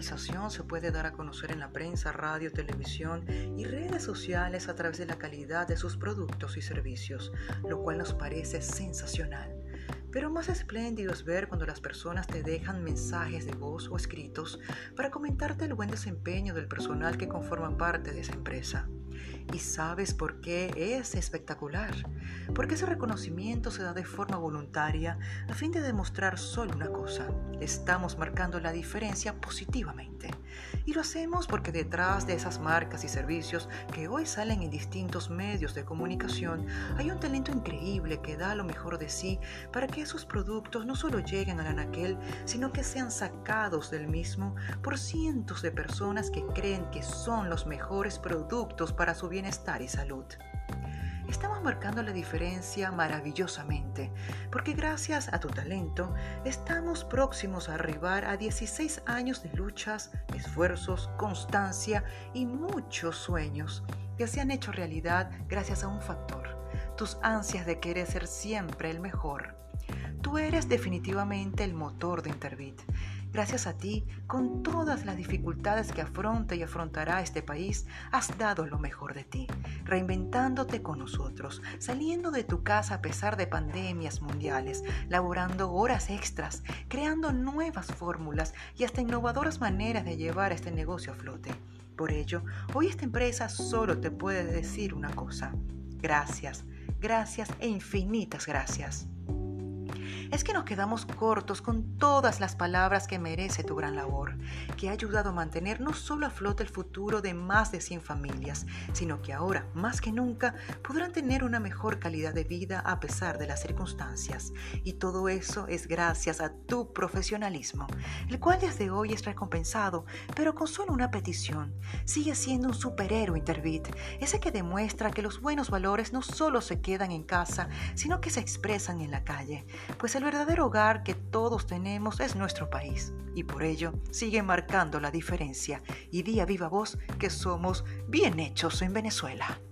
organización se puede dar a conocer en la prensa, radio, televisión y redes sociales a través de la calidad de sus productos y servicios, lo cual nos parece sensacional. Pero más espléndido es ver cuando las personas te dejan mensajes de voz o escritos para comentarte el buen desempeño del personal que conforma parte de esa empresa. ¿Y sabes por qué es espectacular? Porque ese reconocimiento se da de forma voluntaria a fin de demostrar solo una cosa. Estamos marcando la diferencia positivamente. Y lo hacemos porque detrás de esas marcas y servicios que hoy salen en distintos medios de comunicación hay un talento increíble que da lo mejor de sí para que esos productos no solo lleguen al anaquel, sino que sean sacados del mismo por cientos de personas que creen que son los mejores productos para su bienestar y salud. Estamos marcando la diferencia maravillosamente, porque gracias a tu talento estamos próximos a arribar a 16 años de luchas, esfuerzos, constancia y muchos sueños que se han hecho realidad gracias a un factor, tus ansias de querer ser siempre el mejor. Tú eres definitivamente el motor de Intervit Gracias a ti, con todas las dificultades que afronta y afrontará este país, has dado lo mejor de ti, reinventándote con nosotros, saliendo de tu casa a pesar de pandemias mundiales, laborando horas extras, creando nuevas fórmulas y hasta innovadoras maneras de llevar este negocio a flote. Por ello, hoy esta empresa solo te puede decir una cosa. Gracias, gracias e infinitas gracias es que nos quedamos cortos con todas las palabras que merece tu gran labor, que ha ayudado a mantener no solo a flote el futuro de más de 100 familias, sino que ahora, más que nunca, podrán tener una mejor calidad de vida a pesar de las circunstancias. Y todo eso es gracias a tu profesionalismo, el cual desde hoy es recompensado, pero con solo una petición. Sigue siendo un superhéroe Intervit, ese que demuestra que los buenos valores no solo se quedan en casa, sino que se expresan en la calle, pues el verdadero hogar que todos tenemos es nuestro país y por ello sigue marcando la diferencia y día viva voz que somos bien hechos en Venezuela.